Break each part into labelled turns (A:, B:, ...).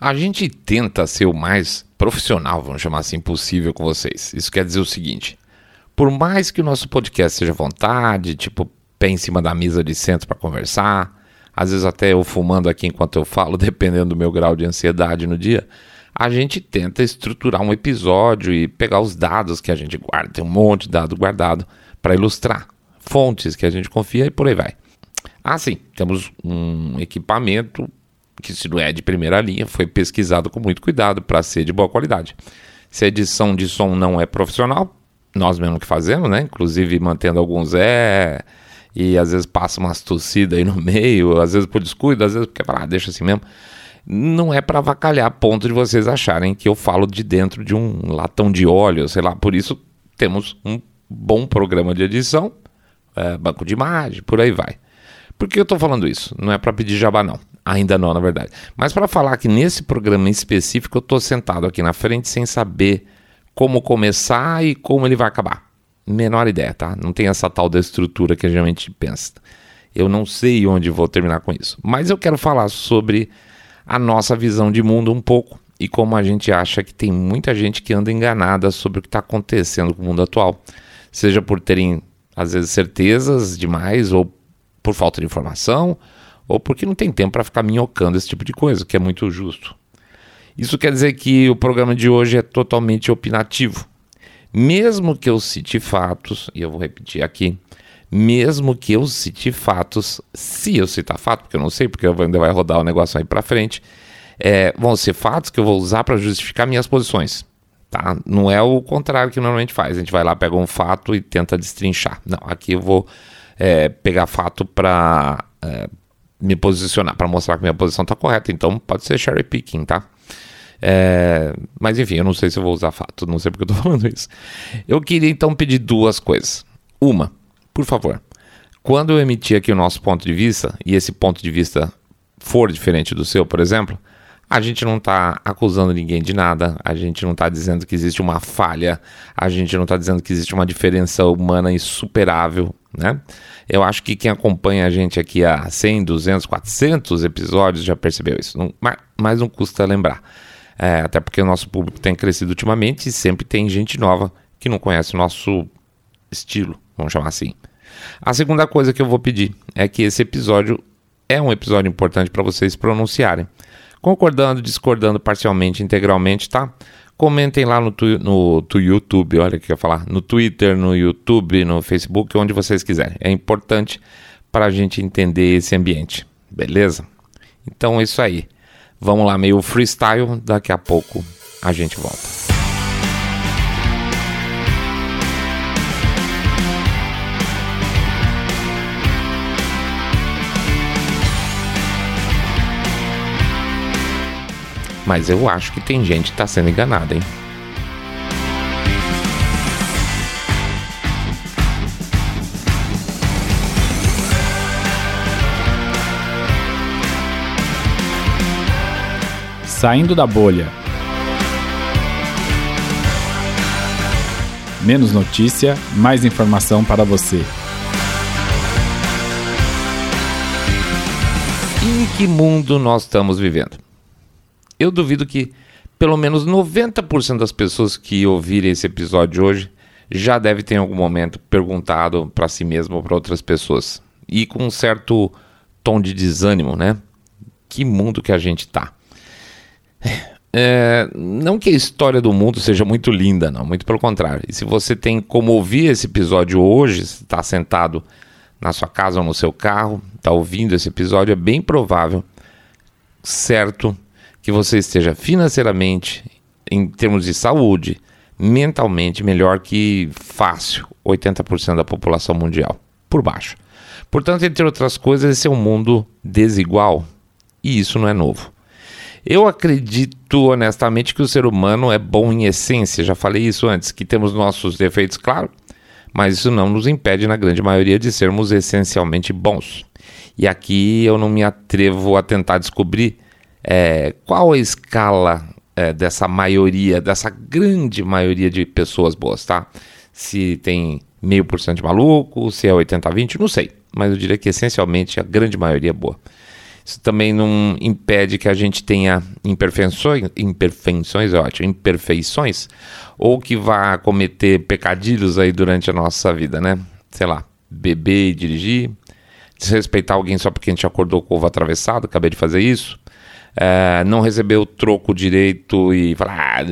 A: A gente tenta ser o mais profissional, vamos chamar assim, possível com vocês. Isso quer dizer o seguinte: por mais que o nosso podcast seja vontade, tipo, pé em cima da mesa de centro para conversar, às vezes até eu fumando aqui enquanto eu falo, dependendo do meu grau de ansiedade no dia, a gente tenta estruturar um episódio e pegar os dados que a gente guarda, tem um monte de dado guardado para ilustrar, fontes que a gente confia e por aí vai. Ah, sim, temos um equipamento que, se não é de primeira linha, foi pesquisado com muito cuidado para ser de boa qualidade. Se a edição de som não é profissional, nós mesmo que fazemos, né? Inclusive mantendo alguns é e às vezes passa umas tossidas aí no meio, às vezes por descuido, às vezes porque ah, deixa assim mesmo. Não é para avacalhar ponto de vocês acharem que eu falo de dentro de um latão de óleo, sei lá. Por isso temos um bom programa de edição, é, banco de imagem, por aí vai. Por que eu estou falando isso? Não é para pedir jabá, não. Ainda não, na verdade. Mas para falar que nesse programa em específico eu estou sentado aqui na frente sem saber como começar e como ele vai acabar. Menor ideia, tá? Não tem essa tal da estrutura que a gente pensa. Eu não sei onde vou terminar com isso. Mas eu quero falar sobre a nossa visão de mundo um pouco e como a gente acha que tem muita gente que anda enganada sobre o que está acontecendo com o mundo atual. Seja por terem, às vezes, certezas demais ou por falta de informação, ou porque não tem tempo para ficar minhocando esse tipo de coisa, que é muito justo. Isso quer dizer que o programa de hoje é totalmente opinativo. Mesmo que eu cite fatos, e eu vou repetir aqui, mesmo que eu cite fatos, se eu citar fato, porque eu não sei, porque ainda vai rodar o negócio aí para frente, é, vão ser fatos que eu vou usar para justificar minhas posições. Tá? Não é o contrário que normalmente faz. A gente vai lá, pega um fato e tenta destrinchar. Não, aqui eu vou é, pegar fato para é, me posicionar, para mostrar que minha posição está correta. Então pode ser cherry picking, tá? É, mas enfim, eu não sei se eu vou usar fato, não sei porque eu estou falando isso. Eu queria então pedir duas coisas. Uma, por favor, quando eu emitir aqui o nosso ponto de vista, e esse ponto de vista for diferente do seu, por exemplo, a gente não está acusando ninguém de nada, a gente não está dizendo que existe uma falha, a gente não está dizendo que existe uma diferença humana insuperável, né? Eu acho que quem acompanha a gente aqui há 100, 200, 400 episódios já percebeu isso, não, mas, mas não custa lembrar. É, até porque o nosso público tem crescido ultimamente e sempre tem gente nova que não conhece o nosso estilo, vamos chamar assim. A segunda coisa que eu vou pedir é que esse episódio é um episódio importante para vocês pronunciarem. Concordando, discordando parcialmente, integralmente, tá? Comentem lá no, tu, no tu YouTube, olha o que eu ia falar, no Twitter, no YouTube, no Facebook, onde vocês quiserem. É importante para a gente entender esse ambiente, beleza? Então é isso aí. Vamos lá, meio freestyle, daqui a pouco a gente volta. Mas eu acho que tem gente que está sendo enganada, hein?
B: Saindo da bolha. Menos notícia, mais informação para você.
A: Em que mundo nós estamos vivendo? Eu duvido que pelo menos 90% das pessoas que ouvirem esse episódio hoje já deve ter em algum momento perguntado para si mesmo ou para outras pessoas. E com um certo tom de desânimo, né? Que mundo que a gente tá. É, não que a história do mundo seja muito linda, não, muito pelo contrário. E se você tem como ouvir esse episódio hoje, está sentado na sua casa ou no seu carro, está ouvindo esse episódio, é bem provável, certo, que você esteja financeiramente, em termos de saúde, mentalmente melhor que fácil 80% da população mundial, por baixo. Portanto, entre outras coisas, esse é um mundo desigual e isso não é novo. Eu acredito honestamente que o ser humano é bom em essência, já falei isso antes, que temos nossos defeitos, claro, mas isso não nos impede, na grande maioria, de sermos essencialmente bons. E aqui eu não me atrevo a tentar descobrir é, qual a escala é, dessa maioria, dessa grande maioria de pessoas boas, tá? Se tem meio por cento de maluco, se é 80 a 20, não sei. Mas eu diria que essencialmente a grande maioria é boa. Isso também não impede que a gente tenha imperfeições, imperfeições é ótimo, imperfeições, ou que vá cometer pecadilhos aí durante a nossa vida, né? Sei lá, beber e dirigir, desrespeitar alguém só porque a gente acordou com o ovo atravessado, acabei de fazer isso, é, não receber o troco direito e falar, ah,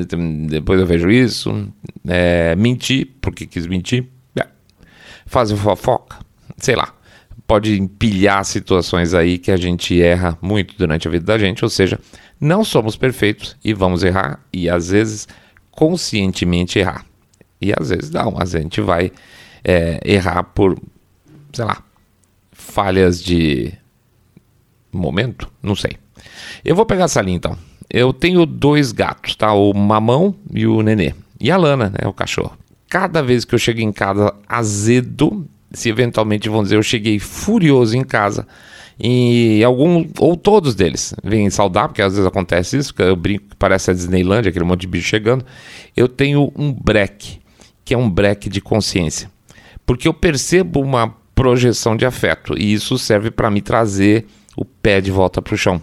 A: depois eu vejo isso, é, mentir porque quis mentir, é, fazer fofoca, sei lá pode empilhar situações aí que a gente erra muito durante a vida da gente, ou seja, não somos perfeitos e vamos errar e às vezes conscientemente errar. E às vezes não, às vezes a gente vai é, errar por, sei lá, falhas de momento, não sei. Eu vou pegar essa linha então. Eu tenho dois gatos, tá? O mamão e o nenê. E a Lana, né? O cachorro. Cada vez que eu chego em casa azedo, se eventualmente vão dizer eu cheguei furioso em casa e algum ou todos deles vêm saudar, porque às vezes acontece isso, eu brinco que parece a Disneylandia, aquele monte de bicho chegando. Eu tenho um break, que é um break de consciência. Porque eu percebo uma projeção de afeto e isso serve para me trazer o pé de volta para o chão.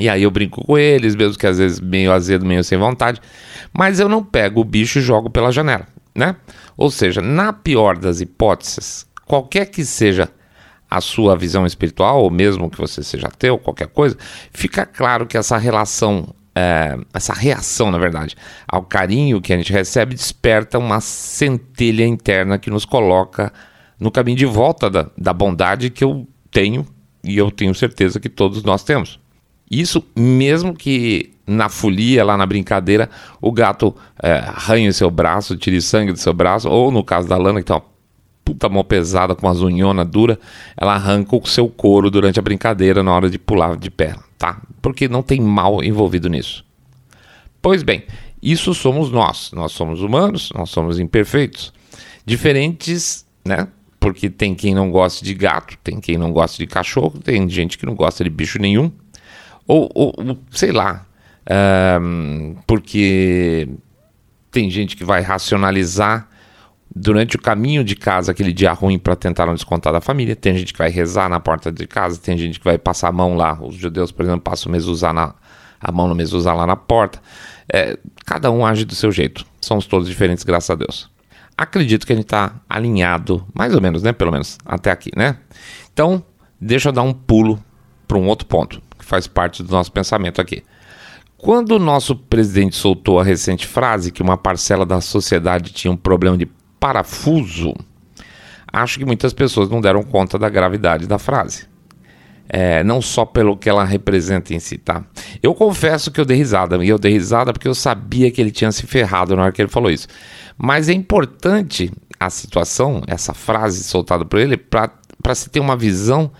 A: E aí eu brinco com eles, mesmo que às vezes meio azedo, meio sem vontade, mas eu não pego o bicho e jogo pela janela né? Ou seja, na pior das hipóteses, qualquer que seja a sua visão espiritual, ou mesmo que você seja ateu, qualquer coisa, fica claro que essa relação, é, essa reação, na verdade, ao carinho que a gente recebe, desperta uma centelha interna que nos coloca no caminho de volta da, da bondade que eu tenho e eu tenho certeza que todos nós temos. Isso mesmo que na folia, lá na brincadeira, o gato é, arranha seu braço, tire sangue do seu braço, ou no caso da Lana, que tem uma puta mão pesada com uma zunhona dura, ela arranca o seu couro durante a brincadeira na hora de pular de pé, tá? Porque não tem mal envolvido nisso. Pois bem, isso somos nós. Nós somos humanos, nós somos imperfeitos. Diferentes, né? Porque tem quem não gosta de gato, tem quem não gosta de cachorro, tem gente que não gosta de bicho nenhum. Ou, ou sei lá, porque tem gente que vai racionalizar durante o caminho de casa aquele dia ruim para tentar não descontar da família. Tem gente que vai rezar na porta de casa, tem gente que vai passar a mão lá. Os judeus, por exemplo, passam o na, a mão no mezuzá lá na porta. É, cada um age do seu jeito. Somos todos diferentes, graças a Deus. Acredito que a gente está alinhado, mais ou menos, né? Pelo menos até aqui, né? Então, deixa eu dar um pulo para um outro ponto que faz parte do nosso pensamento aqui. Quando o nosso presidente soltou a recente frase que uma parcela da sociedade tinha um problema de parafuso, acho que muitas pessoas não deram conta da gravidade da frase. É, não só pelo que ela representa em si, tá? Eu confesso que eu dei risada, e eu dei risada porque eu sabia que ele tinha se ferrado na hora que ele falou isso. Mas é importante a situação, essa frase soltada por ele, para se ter uma visão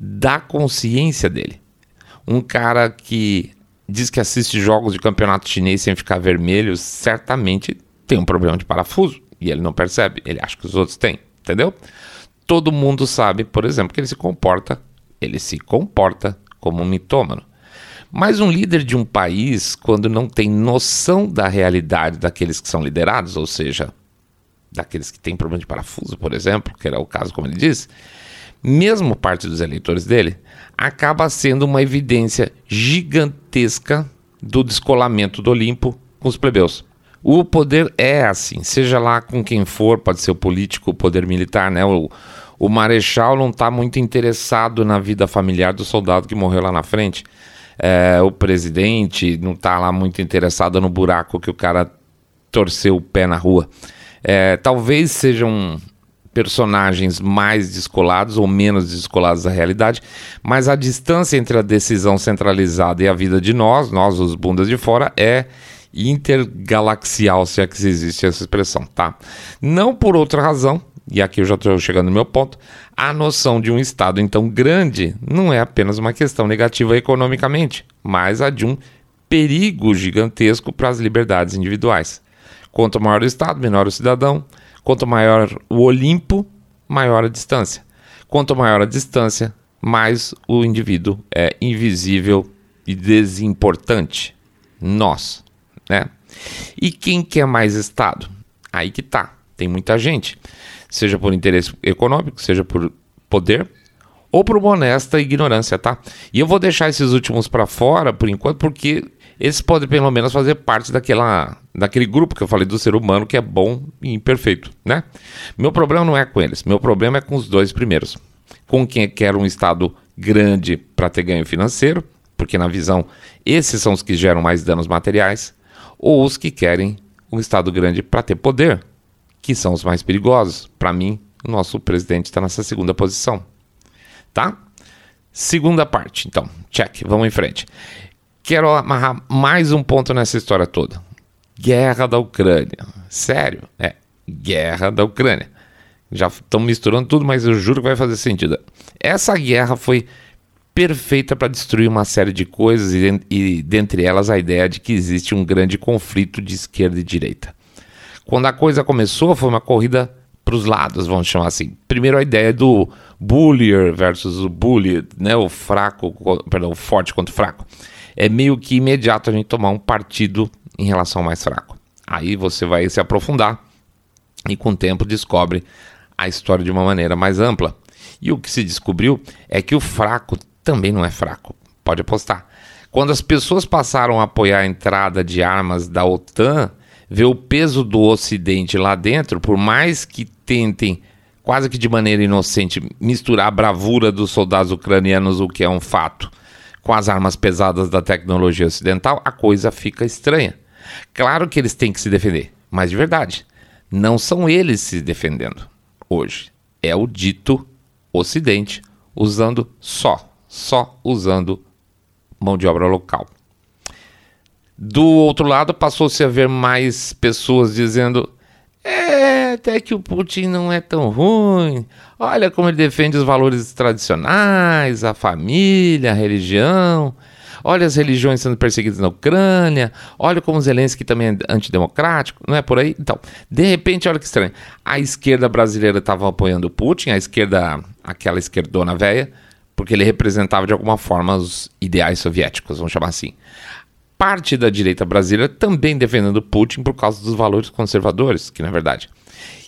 A: da consciência dele. Um cara que diz que assiste jogos de campeonato chinês sem ficar vermelho, certamente tem um problema de parafuso. E ele não percebe, ele acha que os outros têm, entendeu? Todo mundo sabe, por exemplo, que ele se comporta, ele se comporta como um mitômano. Mas um líder de um país, quando não tem noção da realidade daqueles que são liderados, ou seja, daqueles que têm problema de parafuso, por exemplo, que era o caso como ele disse, mesmo parte dos eleitores dele, acaba sendo uma evidência gigantesca do descolamento do Olimpo com os plebeus. O poder é assim, seja lá com quem for, pode ser o político, o poder militar, né? O, o marechal não está muito interessado na vida familiar do soldado que morreu lá na frente. É, o presidente não está lá muito interessado no buraco que o cara torceu o pé na rua. É, talvez seja um, personagens mais descolados ou menos descolados da realidade, mas a distância entre a decisão centralizada e a vida de nós, nós os bundas de fora, é intergalaxial, se é que existe essa expressão, tá? Não por outra razão, e aqui eu já estou chegando no meu ponto, a noção de um Estado então grande não é apenas uma questão negativa economicamente, mas a de um perigo gigantesco para as liberdades individuais. Quanto maior o Estado, menor o cidadão, Quanto maior o Olimpo, maior a distância. Quanto maior a distância, mais o indivíduo é invisível e desimportante. Nós, né? E quem quer mais Estado? Aí que tá. Tem muita gente, seja por interesse econômico, seja por poder, ou por uma honesta ignorância, tá? E eu vou deixar esses últimos para fora por enquanto, porque esses podem pelo menos fazer parte daquela, daquele grupo que eu falei do ser humano que é bom e imperfeito, né? Meu problema não é com eles, meu problema é com os dois primeiros. Com quem quer um Estado grande para ter ganho financeiro, porque na visão esses são os que geram mais danos materiais, ou os que querem um Estado grande para ter poder, que são os mais perigosos. Para mim, o nosso presidente está nessa segunda posição tá? Segunda parte, então, check, vamos em frente. Quero amarrar mais um ponto nessa história toda. Guerra da Ucrânia. Sério, é guerra da Ucrânia. Já estão misturando tudo, mas eu juro que vai fazer sentido. Essa guerra foi perfeita para destruir uma série de coisas e, e dentre elas a ideia de que existe um grande conflito de esquerda e direita. Quando a coisa começou, foi uma corrida para os lados, vamos chamar assim. Primeiro a ideia do bullier versus o bully, né, o fraco, perdão, o forte contra o fraco. É meio que imediato a gente tomar um partido em relação ao mais fraco. Aí você vai se aprofundar e com o tempo descobre a história de uma maneira mais ampla. E o que se descobriu é que o fraco também não é fraco. Pode apostar. Quando as pessoas passaram a apoiar a entrada de armas da OTAN, ver o peso do Ocidente lá dentro, por mais que tentem, quase que de maneira inocente, misturar a bravura dos soldados ucranianos, o que é um fato, com as armas pesadas da tecnologia ocidental, a coisa fica estranha. Claro que eles têm que se defender, mas de verdade, não são eles se defendendo hoje. É o dito Ocidente usando só, só usando mão de obra local. Do outro lado, passou-se a ver mais pessoas dizendo: é, até que o Putin não é tão ruim. Olha como ele defende os valores tradicionais, a família, a religião. Olha as religiões sendo perseguidas na Ucrânia. Olha como Zelensky também é antidemocrático. Não é por aí? Então, de repente, olha que estranho. A esquerda brasileira estava apoiando o Putin, a esquerda, aquela esquerdona velha, porque ele representava de alguma forma os ideais soviéticos, vamos chamar assim parte da direita brasileira também defendendo Putin por causa dos valores conservadores, que na verdade.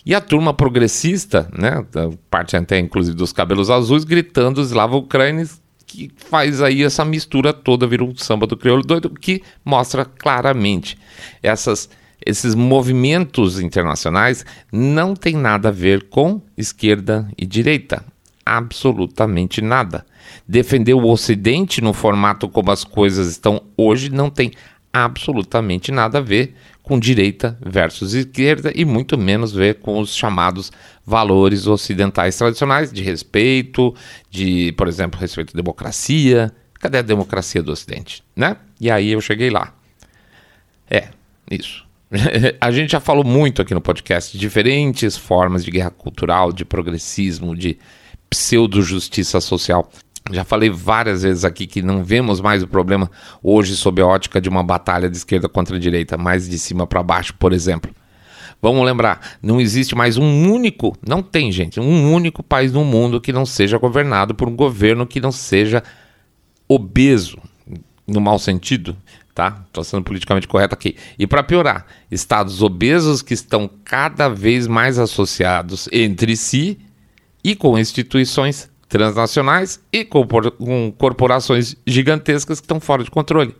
A: E a turma progressista, né, parte até inclusive dos cabelos azuis, gritando Slava Ucrânia, que faz aí essa mistura toda, vira um samba do crioulo doido, que mostra claramente essas, esses movimentos internacionais não tem nada a ver com esquerda e direita. Absolutamente nada. Defender o Ocidente no formato como as coisas estão hoje não tem absolutamente nada a ver com direita versus esquerda e muito menos ver com os chamados valores ocidentais tradicionais de respeito, de, por exemplo, respeito à democracia. Cadê a democracia do Ocidente, né? E aí eu cheguei lá. É, isso. a gente já falou muito aqui no podcast de diferentes formas de guerra cultural, de progressismo, de pseudo-justiça social. Já falei várias vezes aqui que não vemos mais o problema hoje sob a ótica de uma batalha de esquerda contra direita, mais de cima para baixo, por exemplo. Vamos lembrar, não existe mais um único, não tem gente, um único país no mundo que não seja governado por um governo que não seja obeso, no mau sentido, tá? Estou sendo politicamente correto aqui. E para piorar, estados obesos que estão cada vez mais associados entre si e com instituições transnacionais e com, com corporações gigantescas que estão fora de controle.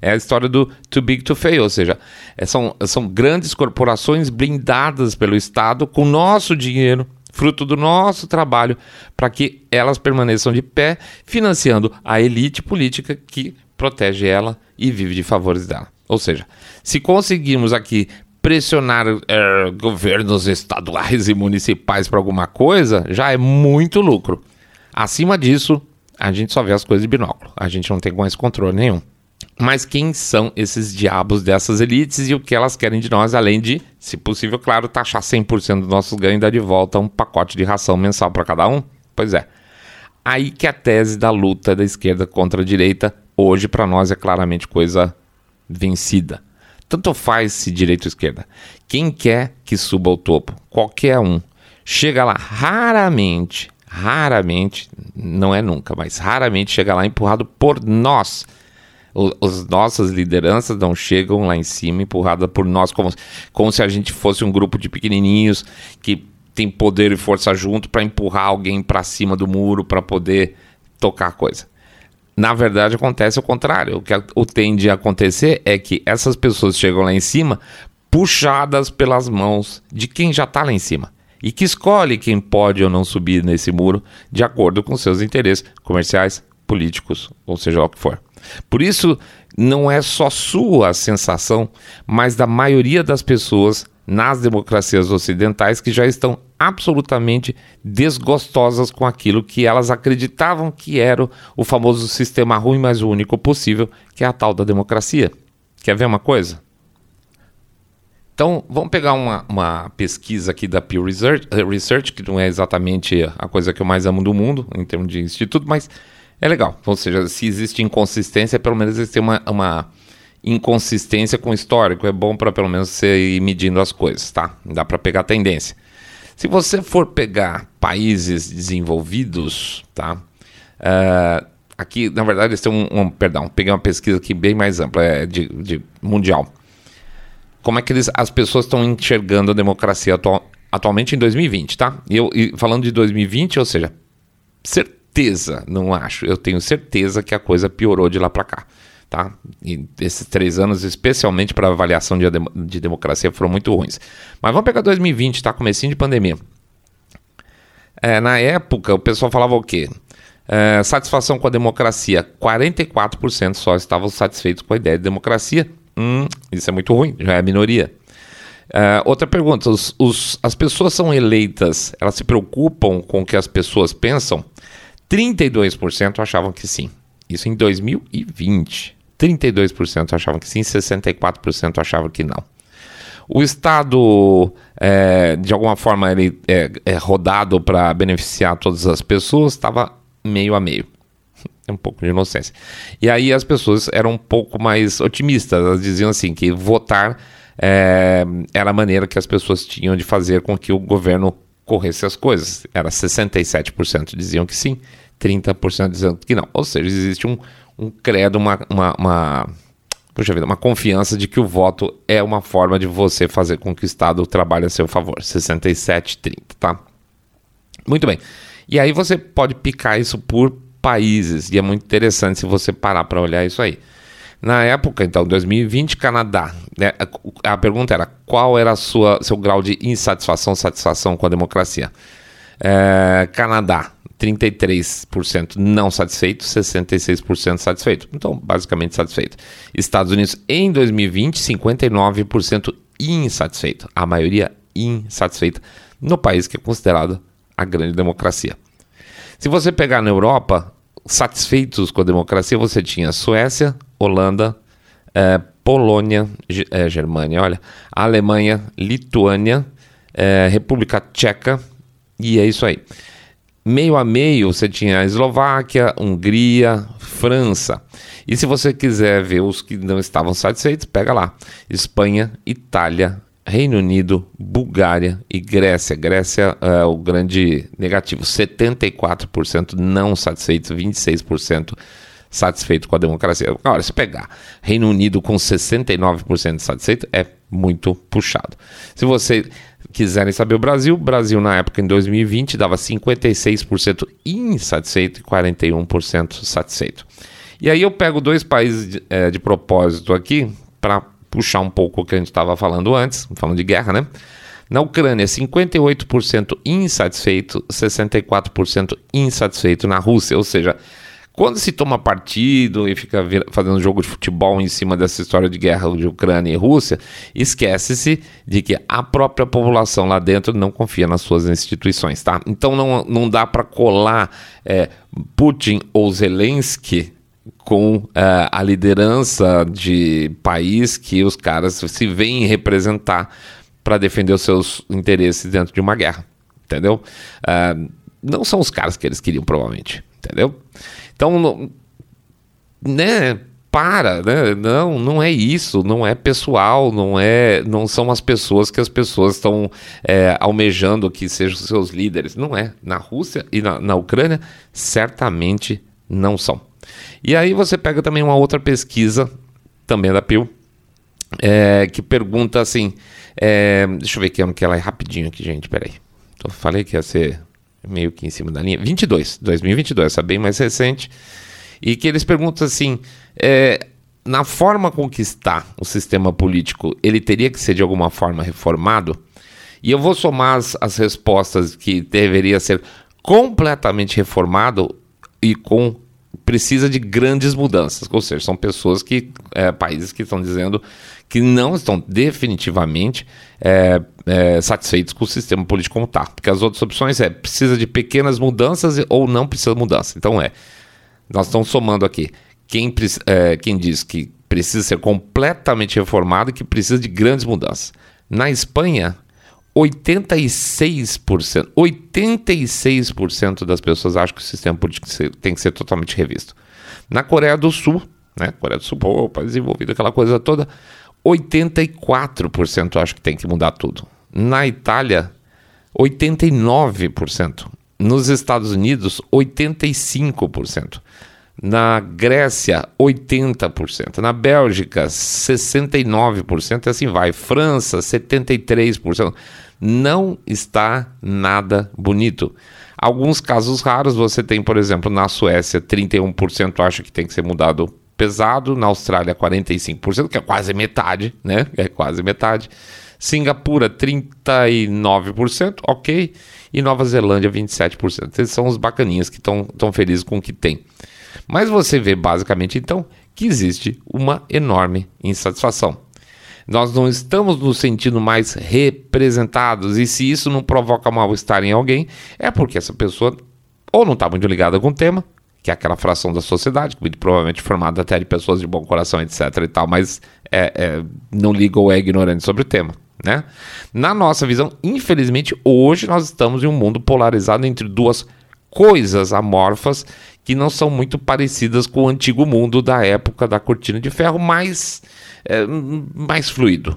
A: É a história do too big to fail, ou seja, é, são, são grandes corporações blindadas pelo Estado com nosso dinheiro, fruto do nosso trabalho, para que elas permaneçam de pé, financiando a elite política que protege ela e vive de favores dela. Ou seja, se conseguirmos aqui pressionar é, governos estaduais e municipais para alguma coisa, já é muito lucro. Acima disso, a gente só vê as coisas de binóculo. A gente não tem mais controle nenhum. Mas quem são esses diabos dessas elites e o que elas querem de nós, além de, se possível, claro, taxar 100% do nosso ganho e dar de volta um pacote de ração mensal para cada um? Pois é. Aí que a tese da luta da esquerda contra a direita, hoje para nós é claramente coisa vencida. Tanto faz se direita ou esquerda. Quem quer que suba ao topo, qualquer um, chega lá raramente raramente, não é nunca, mas raramente chega lá empurrado por nós. as nossas lideranças não chegam lá em cima empurrada por nós, como, como se a gente fosse um grupo de pequenininhos que tem poder e força junto para empurrar alguém para cima do muro para poder tocar a coisa. Na verdade, acontece o contrário. O que tende a acontecer é que essas pessoas chegam lá em cima puxadas pelas mãos de quem já está lá em cima e que escolhe quem pode ou não subir nesse muro de acordo com seus interesses comerciais, políticos, ou seja o que for. Por isso, não é só sua a sensação, mas da maioria das pessoas nas democracias ocidentais que já estão absolutamente desgostosas com aquilo que elas acreditavam que era o famoso sistema ruim, mas o único possível, que é a tal da democracia. Quer ver uma coisa? Então, vamos pegar uma, uma pesquisa aqui da Pew Research, eh, Research, que não é exatamente a coisa que eu mais amo do mundo, em termos de instituto, mas é legal. Ou seja, se existe inconsistência, pelo menos existe uma, uma inconsistência com o histórico. É bom para pelo menos você ir medindo as coisas, tá? Dá para pegar tendência. Se você for pegar países desenvolvidos, tá? Uh, aqui, na verdade, eles têm um, um, Perdão, peguei uma pesquisa aqui bem mais ampla, é de, de mundial. Como é que eles, as pessoas estão enxergando a democracia atual, atualmente em 2020, tá? E, eu, e falando de 2020, ou seja, certeza não acho, eu tenho certeza que a coisa piorou de lá para cá. Tá? E esses três anos, especialmente para avaliação de, de democracia, foram muito ruins. Mas vamos pegar 2020, tá? Comecinho de pandemia. É, na época, o pessoal falava o quê? É, satisfação com a democracia. 44% só estavam satisfeitos com a ideia de democracia. Hum, isso é muito ruim, já é a minoria. É, outra pergunta: os, os, as pessoas são eleitas, elas se preocupam com o que as pessoas pensam? 32% achavam que sim. Isso em 2020. 32% achavam que sim, 64% achavam que não. O Estado, é, de alguma forma, ele é, é rodado para beneficiar todas as pessoas, estava meio a meio. É um pouco de inocência. E aí as pessoas eram um pouco mais otimistas. Elas diziam assim que votar é, era a maneira que as pessoas tinham de fazer com que o governo corresse as coisas. Era 67% diziam que sim, 30% dizendo que não. Ou seja, existe um, um credo, uma, uma, uma, puxa vida, uma confiança de que o voto é uma forma de você fazer com que o Estado trabalhe a seu favor. 67, 30, tá? Muito bem. E aí você pode picar isso por países, e é muito interessante se você parar para olhar isso aí. Na época, então, 2020, Canadá. Né, a pergunta era qual era sua, seu grau de insatisfação, satisfação com a democracia. É, Canadá, 33% não satisfeito, 66% satisfeito. Então, basicamente satisfeito. Estados Unidos, em 2020, 59% insatisfeito. A maioria insatisfeita no país que é considerado a grande democracia. Se você pegar na Europa, satisfeitos com a democracia, você tinha Suécia, Holanda, eh, Polônia, eh, Germânia, olha, Alemanha, Lituânia, eh, República Tcheca, e é isso aí. Meio a meio você tinha a Eslováquia, Hungria, França. E se você quiser ver os que não estavam satisfeitos, pega lá: Espanha, Itália, Reino Unido, Bulgária e Grécia. Grécia é o grande negativo, 74% não satisfeitos, 26% satisfeito com a democracia. Agora, se pegar Reino Unido com 69% satisfeito, é muito puxado. Se você quiserem saber o Brasil, Brasil na época em 2020 dava 56% insatisfeito e 41% satisfeito. E aí eu pego dois países de, é, de propósito aqui para puxar um pouco o que a gente estava falando antes, falando de guerra, né? Na Ucrânia, 58% insatisfeito, 64% insatisfeito na Rússia, ou seja, quando se toma partido e fica fazendo jogo de futebol em cima dessa história de guerra de Ucrânia e Rússia, esquece-se de que a própria população lá dentro não confia nas suas instituições, tá? Então não, não dá para colar é, Putin ou Zelensky com uh, a liderança de país que os caras se veem representar para defender os seus interesses dentro de uma guerra, entendeu? Uh, não são os caras que eles queriam, provavelmente, entendeu? Então, né? Para, né? Não, não é isso, não é pessoal, não é, não são as pessoas que as pessoas estão é, almejando que sejam seus líderes. Não é. Na Rússia e na, na Ucrânia, certamente não são. E aí você pega também uma outra pesquisa, também da Pew, é, que pergunta assim. É, deixa eu ver que que ela é rapidinho aqui, gente. Peraí. Eu falei que ia ser meio que em cima da linha. 22, 2022, essa bem mais recente. E que eles perguntam assim: é, na forma com que está o sistema político, ele teria que ser de alguma forma reformado? E eu vou somar as, as respostas que deveria ser completamente reformado e com precisa de grandes mudanças, ou seja, são pessoas que é, países que estão dizendo que não estão definitivamente é, é, satisfeitos com o sistema político como está, porque as outras opções é precisa de pequenas mudanças ou não precisa de mudança. Então é, nós estamos somando aqui quem, é, quem diz que precisa ser completamente reformado e que precisa de grandes mudanças. Na Espanha, 86%, 86% das pessoas acham que o sistema político tem que ser totalmente revisto. Na Coreia do Sul, né? Coreia do Sul, pô, país desenvolvido, aquela coisa toda, 84% acham que tem que mudar tudo. Na Itália, 89%. Nos Estados Unidos, 85%. Na Grécia, 80%. Na Bélgica, 69%. E assim vai. França, 73% não está nada bonito. Alguns casos raros você tem, por exemplo, na Suécia, 31% acha que tem que ser mudado pesado, na Austrália 45%, que é quase metade, né? É quase metade. Singapura 39%, ok, e Nova Zelândia 27%. Esses são os bacaninhas que estão felizes com o que tem. Mas você vê basicamente então que existe uma enorme insatisfação. Nós não estamos nos sentindo mais representados. E se isso não provoca mal-estar em alguém, é porque essa pessoa ou não está muito ligada com o tema, que é aquela fração da sociedade, muito provavelmente formada até de pessoas de bom coração, etc. e tal, mas é, é, não liga ou é ignorante sobre o tema. Né? Na nossa visão, infelizmente, hoje nós estamos em um mundo polarizado entre duas coisas amorfas que não são muito parecidas com o antigo mundo da época da cortina de ferro, mas é, mais fluido.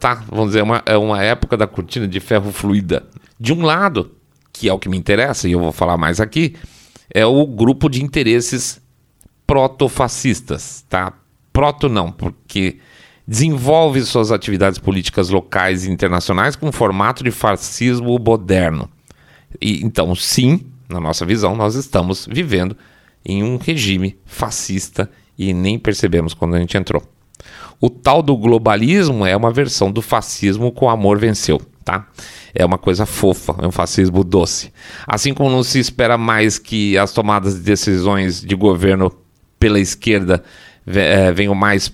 A: Tá? Vamos dizer, é uma, é uma época da cortina de ferro fluida. De um lado, que é o que me interessa, e eu vou falar mais aqui, é o grupo de interesses protofascistas, tá? Proto não, porque desenvolve suas atividades políticas locais e internacionais com formato de fascismo moderno. E, então, sim, na nossa visão, nós estamos vivendo em um regime fascista e nem percebemos quando a gente entrou. O tal do globalismo é uma versão do fascismo com amor venceu, tá? É uma coisa fofa, é um fascismo doce. Assim como não se espera mais que as tomadas de decisões de governo pela esquerda é, venham mais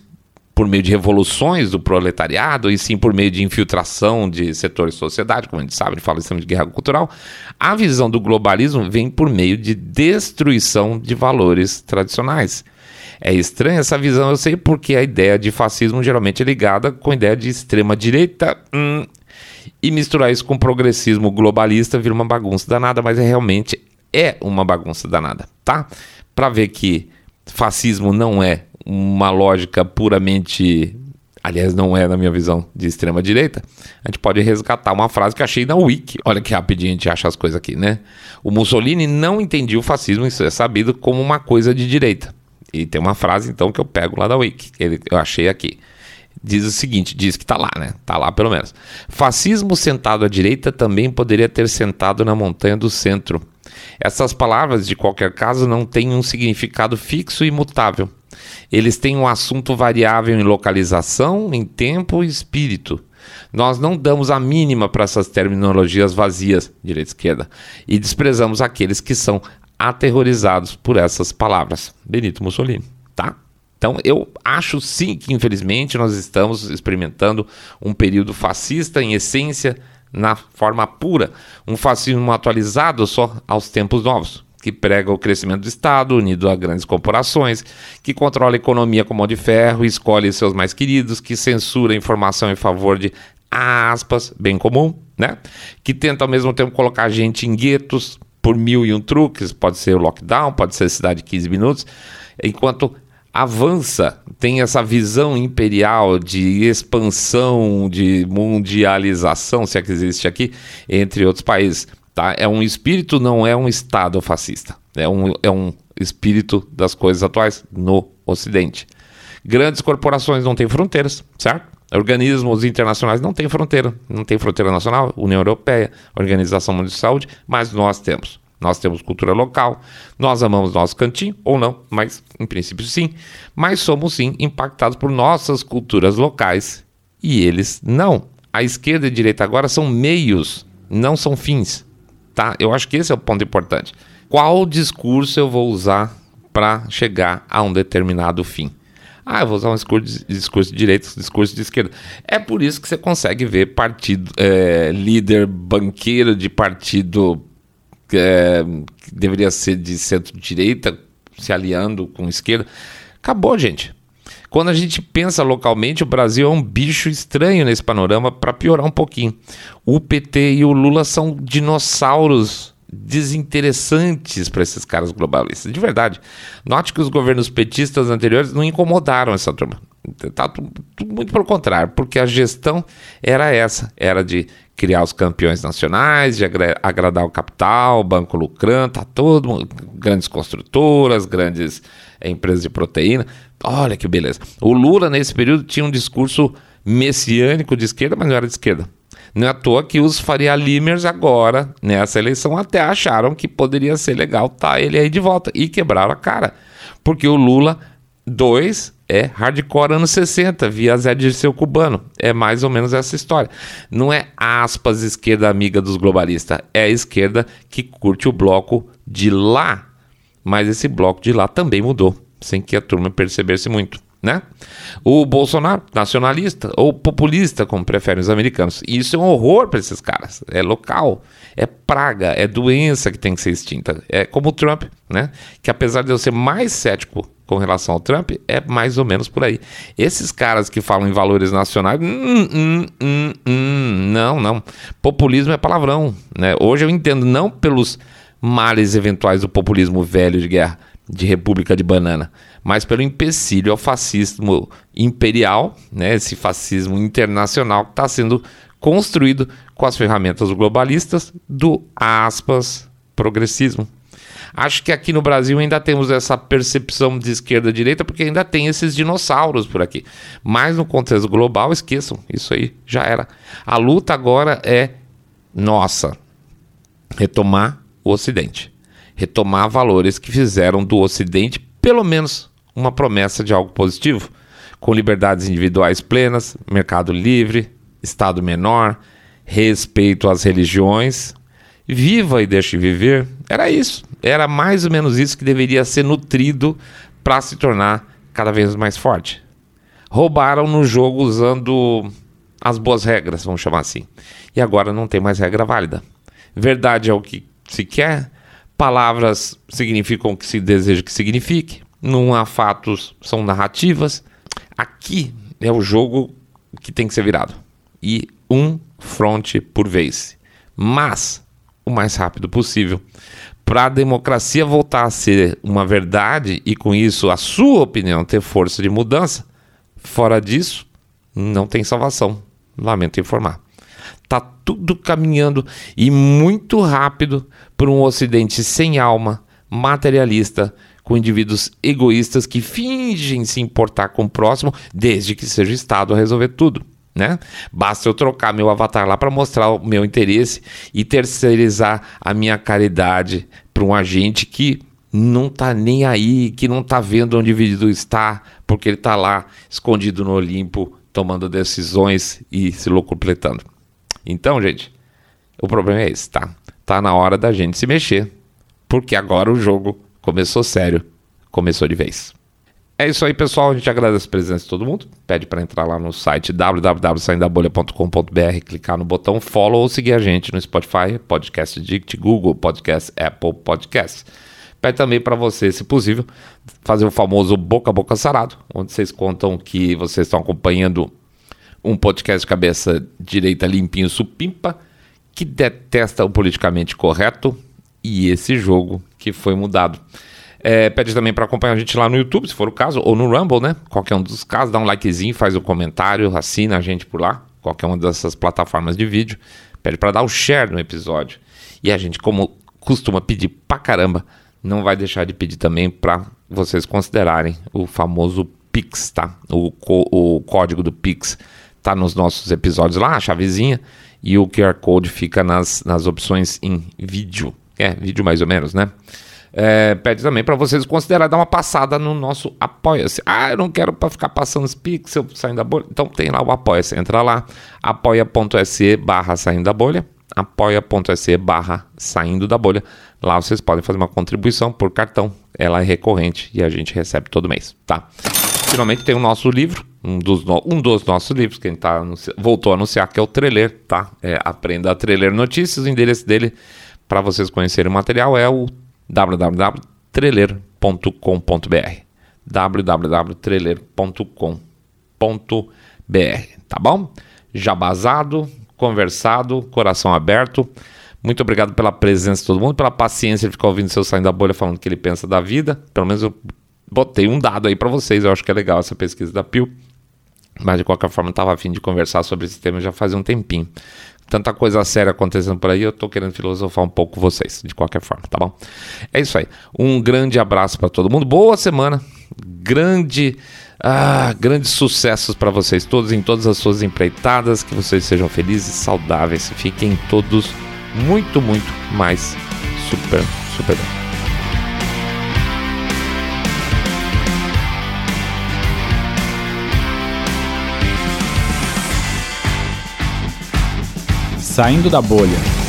A: por meio de revoluções do proletariado e sim por meio de infiltração de setores de sociedade, como a gente sabe, a gente fala de guerra cultural, a visão do globalismo vem por meio de destruição de valores tradicionais. É estranha essa visão, eu sei, porque a ideia de fascismo geralmente é ligada com a ideia de extrema-direita. Hum, e misturar isso com progressismo globalista vira uma bagunça danada, mas é realmente é uma bagunça danada, tá? Para ver que fascismo não é uma lógica puramente aliás, não é na minha visão de extrema direita, a gente pode resgatar uma frase que achei na Wiki. Olha que rapidinho a gente acha as coisas aqui, né? O Mussolini não entendia o fascismo, isso é sabido, como uma coisa de direita. E tem uma frase então que eu pego lá da Wiki, que eu achei aqui. Diz o seguinte, diz que está lá, né? Está lá pelo menos. Fascismo sentado à direita também poderia ter sentado na montanha do centro. Essas palavras, de qualquer caso, não têm um significado fixo e imutável. Eles têm um assunto variável em localização, em tempo e espírito. Nós não damos a mínima para essas terminologias vazias, direita e esquerda, e desprezamos aqueles que são aterrorizados por essas palavras. Benito Mussolini, tá? Então eu acho sim que infelizmente nós estamos experimentando um período fascista em essência na forma pura, um fascismo atualizado só aos tempos novos, que prega o crescimento do Estado unido a grandes corporações, que controla a economia com mão de ferro escolhe seus mais queridos, que censura a informação em favor de aspas, bem comum, né? Que tenta ao mesmo tempo colocar gente em guetos, por mil e um truques, pode ser o lockdown, pode ser a cidade de 15 minutos, enquanto avança, tem essa visão imperial de expansão, de mundialização, se é que existe aqui, entre outros países. Tá? É um espírito, não é um Estado fascista. É um, é um espírito das coisas atuais no Ocidente. Grandes corporações não têm fronteiras, certo? Organismos internacionais não têm fronteira, não tem fronteira nacional, União Europeia, Organização Mundial de Saúde, mas nós temos. Nós temos cultura local, nós amamos nosso cantinho, ou não, mas em princípio sim. Mas somos sim impactados por nossas culturas locais e eles não. A esquerda e a direita agora são meios, não são fins. Tá? Eu acho que esse é o ponto importante. Qual discurso eu vou usar para chegar a um determinado fim? Ah, eu vou usar um discurso de, discurso de direita, um discurso de esquerda. É por isso que você consegue ver partido, é, líder banqueiro de partido é, que deveria ser de centro-direita se aliando com esquerda. Acabou, gente. Quando a gente pensa localmente, o Brasil é um bicho estranho nesse panorama, para piorar um pouquinho. O PT e o Lula são dinossauros desinteressantes para esses caras globalistas. De verdade. Note que os governos petistas anteriores não incomodaram essa turma. Tá muito pelo contrário, porque a gestão era essa, era de criar os campeões nacionais, de agradar o capital, o banco lucrando, tá todo mundo, grandes construtoras, grandes é, empresas de proteína. Olha que beleza. O Lula nesse período tinha um discurso messiânico de esquerda, mas não era de esquerda. Não é à toa que os Faria Limers agora, nessa eleição, até acharam que poderia ser legal tá ele aí de volta. E quebraram a cara. Porque o Lula 2 é hardcore anos 60, via Zé Dirceu Cubano. É mais ou menos essa história. Não é aspas esquerda amiga dos globalistas, é a esquerda que curte o bloco de lá. Mas esse bloco de lá também mudou, sem que a turma percebesse muito né? O Bolsonaro, nacionalista ou populista, como preferem os americanos. E isso é um horror para esses caras. É local, é praga, é doença que tem que ser extinta. É como o Trump, né? Que apesar de eu ser mais cético com relação ao Trump, é mais ou menos por aí. Esses caras que falam em valores nacionais, hum, hum, hum, hum não, não. Populismo é palavrão, né? Hoje eu entendo não pelos males eventuais do populismo velho de guerra, de república de banana, mas pelo empecilho ao fascismo imperial, né, esse fascismo internacional que está sendo construído com as ferramentas globalistas do aspas progressismo. Acho que aqui no Brasil ainda temos essa percepção de esquerda-direita, porque ainda tem esses dinossauros por aqui. Mas no contexto global, esqueçam, isso aí já era. A luta agora é nossa retomar o Ocidente, retomar valores que fizeram do Ocidente, pelo menos uma promessa de algo positivo, com liberdades individuais plenas, mercado livre, Estado menor, respeito às religiões, viva e deixe viver. Era isso. Era mais ou menos isso que deveria ser nutrido para se tornar cada vez mais forte. Roubaram no jogo usando as boas regras, vamos chamar assim. E agora não tem mais regra válida. Verdade é o que se quer, palavras significam o que se deseja que signifique, não há fatos, são narrativas. Aqui é o jogo que tem que ser virado. E um fronte por vez. Mas o mais rápido possível. Para a democracia voltar a ser uma verdade e com isso a sua opinião ter força de mudança, fora disso, não tem salvação. Lamento informar. Tudo caminhando e muito rápido para um ocidente sem alma, materialista, com indivíduos egoístas que fingem se importar com o próximo, desde que seja o Estado a resolver tudo. Né? Basta eu trocar meu avatar lá para mostrar o meu interesse e terceirizar a minha caridade para um agente que não tá nem aí, que não tá vendo onde o indivíduo está, porque ele tá lá escondido no Olimpo, tomando decisões e se locupletando. Então, gente, o problema é esse, tá? Tá na hora da gente se mexer, porque agora o jogo Começou sério, começou de vez. É isso aí, pessoal. A gente agradece a presença de todo mundo. Pede para entrar lá no site www.saindabolha.com.br, clicar no botão follow ou seguir a gente no Spotify, Podcast Dict, Google Podcast, Apple Podcast. Pede também para você, se possível, fazer o famoso boca a boca sarado, onde vocês contam que vocês estão acompanhando um podcast cabeça direita limpinho supimpa, que detesta o politicamente correto e esse jogo que foi mudado. É, pede também para acompanhar a gente lá no YouTube, se for o caso, ou no Rumble, né? Qualquer um dos casos, dá um likezinho, faz um comentário, assina a gente por lá, qualquer uma dessas plataformas de vídeo. Pede para dar o share no episódio. E a gente, como costuma pedir pra caramba, não vai deixar de pedir também para vocês considerarem o famoso Pix, tá? O, o código do Pix tá nos nossos episódios lá, a chavezinha, e o QR Code fica nas, nas opções em vídeo. É, vídeo mais ou menos, né? É, pede também para vocês considerar dar uma passada no nosso Apoia-se. Ah, eu não quero para ficar passando os pixels saindo da bolha. Então tem lá o Apoia-se. Entra lá, apoia.se barra saindo da bolha, apoia.se barra saindo da bolha. Lá vocês podem fazer uma contribuição por cartão. Ela é recorrente e a gente recebe todo mês, tá? Finalmente tem o nosso livro, um dos, no, um dos nossos livros que a gente tá voltou a anunciar, que é o Treler, tá? É, Aprenda a Treler Notícias. O endereço dele para vocês conhecerem o material é o www.treler.com.br www.treler.com.br tá bom? Jabazado, conversado, coração aberto. Muito obrigado pela presença de todo mundo, pela paciência de ficar ouvindo seu saindo da bolha falando o que ele pensa da vida. Pelo menos eu botei um dado aí para vocês, eu acho que é legal essa pesquisa da Pio. Mas de qualquer forma, estava afim de conversar sobre esse tema já faz um tempinho tanta coisa séria acontecendo por aí, eu tô querendo filosofar um pouco com vocês, de qualquer forma, tá bom? É isso aí. Um grande abraço para todo mundo. Boa semana. Grande ah, grandes sucessos para vocês todos em todas as suas empreitadas, que vocês sejam felizes, saudáveis, fiquem todos muito, muito mais super, super bem.
B: Saindo da bolha.